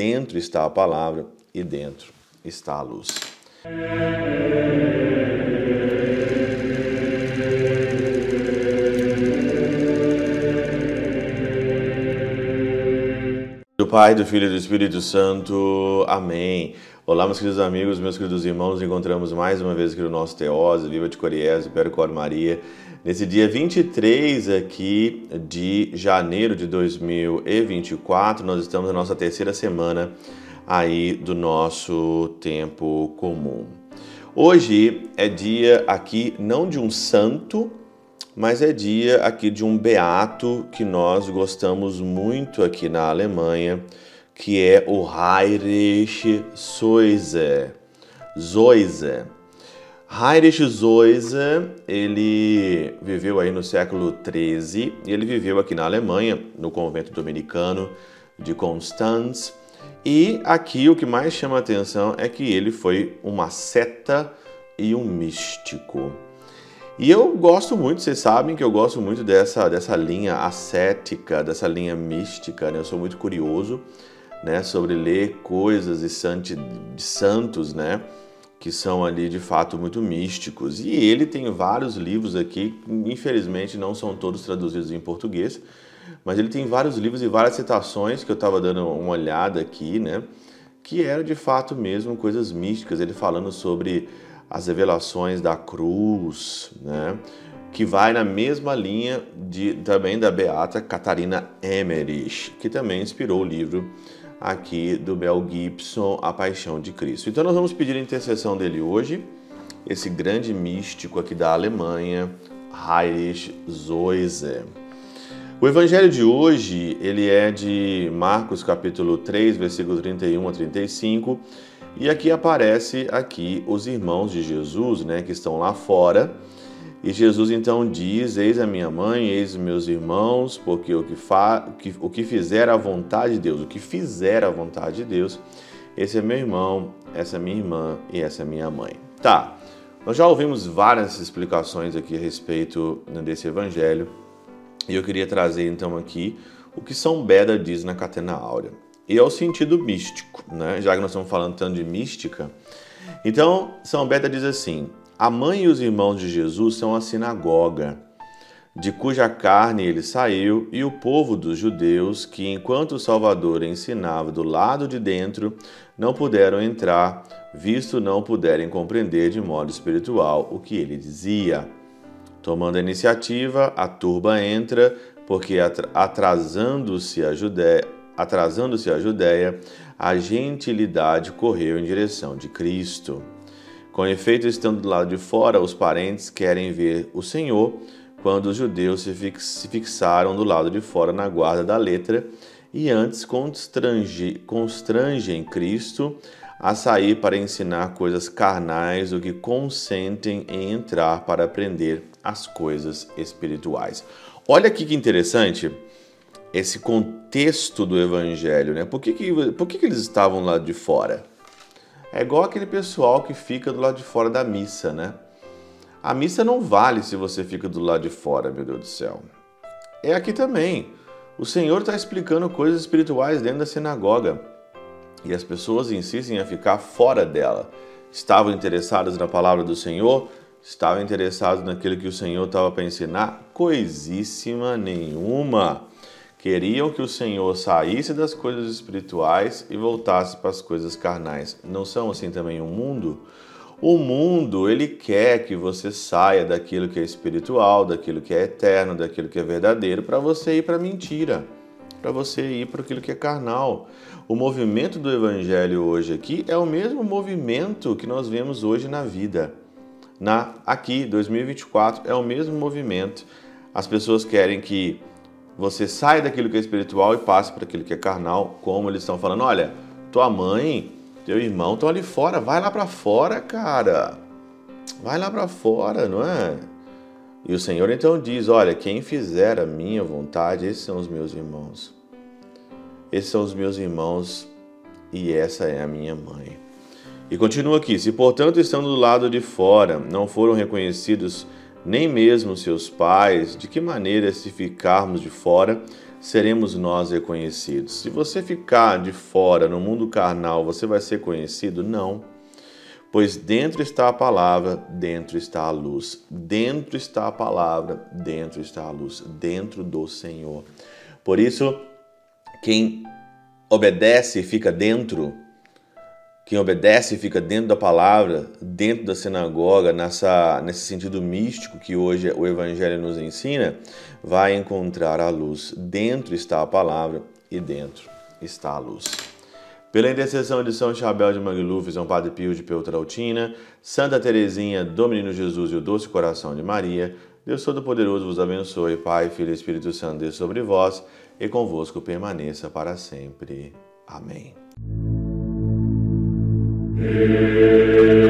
dentro está a palavra e dentro está a luz. Do Pai, do Filho e do Espírito Santo. Amém. Olá, meus queridos amigos, meus queridos irmãos, encontramos mais uma vez aqui no nosso Teose, Viva de Coriés, Percor Maria, nesse dia 23 aqui de janeiro de 2024, nós estamos na nossa terceira semana aí do nosso tempo comum. Hoje é dia aqui não de um santo, mas é dia aqui de um beato que nós gostamos muito aqui na Alemanha, que é o Heinrich Soise. Zoise. Heinrich Zoise, ele viveu aí no século XIII e ele viveu aqui na Alemanha, no convento dominicano de Constance. E aqui o que mais chama a atenção é que ele foi uma seta e um místico. E eu gosto muito, vocês sabem que eu gosto muito dessa, dessa linha ascética, dessa linha mística, né? Eu sou muito curioso né, sobre ler coisas de, de santos, né, que são ali de fato muito místicos. E ele tem vários livros aqui, infelizmente não são todos traduzidos em português, mas ele tem vários livros e várias citações que eu estava dando uma olhada aqui, né, que eram de fato mesmo coisas místicas. Ele falando sobre as revelações da cruz, né, que vai na mesma linha de, também da beata Catarina Emmerich, que também inspirou o livro aqui do Mel Gibson, A Paixão de Cristo. Então nós vamos pedir a intercessão dele hoje, esse grande místico aqui da Alemanha, Heinrich Zoise. O evangelho de hoje, ele é de Marcos capítulo 3, versículo 31 a 35, e aqui aparece aqui os irmãos de Jesus, né, que estão lá fora, e Jesus então diz: Eis a minha mãe, eis os meus irmãos, porque o que, fa, o que, fizer a vontade de Deus, o que fizer a vontade de Deus, esse é meu irmão, essa é minha irmã e essa é minha mãe. Tá, nós já ouvimos várias explicações aqui a respeito desse evangelho e eu queria trazer então aqui o que São Beda diz na Catena Áurea. E é o sentido místico, né? já que nós estamos falando tanto de mística. Então, São Beda diz assim: a mãe e os irmãos de Jesus são a sinagoga, de cuja carne ele saiu, e o povo dos judeus, que enquanto o Salvador ensinava do lado de dentro, não puderam entrar, visto não puderem compreender de modo espiritual o que ele dizia. Tomando a iniciativa, a turba entra, porque atrasando-se a Judéia, atrasando-se a Judéia, a gentilidade correu em direção de Cristo. Com efeito, estando do lado de fora, os parentes querem ver o Senhor, quando os judeus se fixaram do lado de fora na guarda da letra e antes constrange, constrangem Cristo a sair para ensinar coisas carnais do que consentem em entrar para aprender as coisas espirituais. Olha aqui que interessante esse contexto do evangelho, né? Por que, que, por que, que eles estavam lá de fora? É igual aquele pessoal que fica do lado de fora da missa, né? A missa não vale se você fica do lado de fora, meu Deus do céu. É aqui também. O Senhor está explicando coisas espirituais dentro da sinagoga e as pessoas insistem em ficar fora dela. Estavam interessadas na palavra do Senhor? Estavam interessados naquilo que o Senhor estava para ensinar? Coisíssima nenhuma queriam que o Senhor saísse das coisas espirituais e voltasse para as coisas carnais. Não são assim também o mundo? O mundo, ele quer que você saia daquilo que é espiritual, daquilo que é eterno, daquilo que é verdadeiro, para você ir para a mentira, para você ir para aquilo que é carnal. O movimento do evangelho hoje aqui é o mesmo movimento que nós vemos hoje na vida. Na aqui, 2024, é o mesmo movimento. As pessoas querem que você sai daquilo que é espiritual e passa para aquilo que é carnal, como eles estão falando, olha, tua mãe, teu irmão estão ali fora, vai lá para fora, cara. Vai lá para fora, não é? E o Senhor então diz: Olha, quem fizer a minha vontade, esses são os meus irmãos. Esses são os meus irmãos e essa é a minha mãe. E continua aqui: Se portanto estando do lado de fora não foram reconhecidos nem mesmo seus pais, de que maneira, se ficarmos de fora, seremos nós reconhecidos. Se você ficar de fora no mundo carnal, você vai ser conhecido? Não. Pois dentro está a palavra, dentro está a luz. Dentro está a palavra, dentro está a luz. Dentro do Senhor. Por isso, quem obedece e fica dentro, quem obedece e fica dentro da palavra, dentro da sinagoga, nessa, nesse sentido místico que hoje o Evangelho nos ensina, vai encontrar a luz. Dentro está a palavra e dentro está a luz. Pela intercessão de São Chabel de Mangluf, São Padre Pio de Peutrautina, Santa Teresinha, do Menino Jesus e o Doce Coração de Maria, Deus Todo-Poderoso vos abençoe, Pai, Filho e Espírito Santo, Deus sobre vós e convosco permaneça para sempre. Amém. Yeah.